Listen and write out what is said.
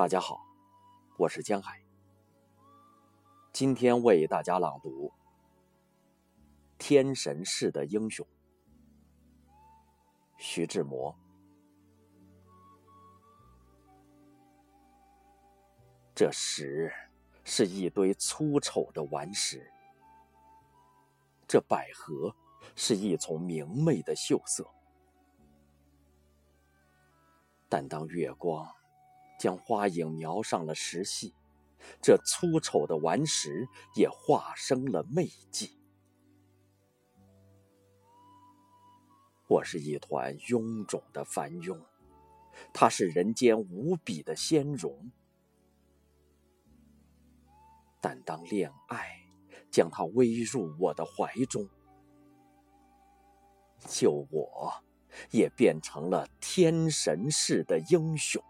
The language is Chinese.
大家好，我是江海。今天为大家朗读《天神式的英雄》，徐志摩。这石是一堆粗丑的顽石，这百合是一丛明媚的秀色，但当月光。将花影描上了石隙，这粗丑的顽石也化生了媚迹。我是一团臃肿的繁庸，它是人间无比的仙容。但当恋爱将它偎入我的怀中，就我也变成了天神似的英雄。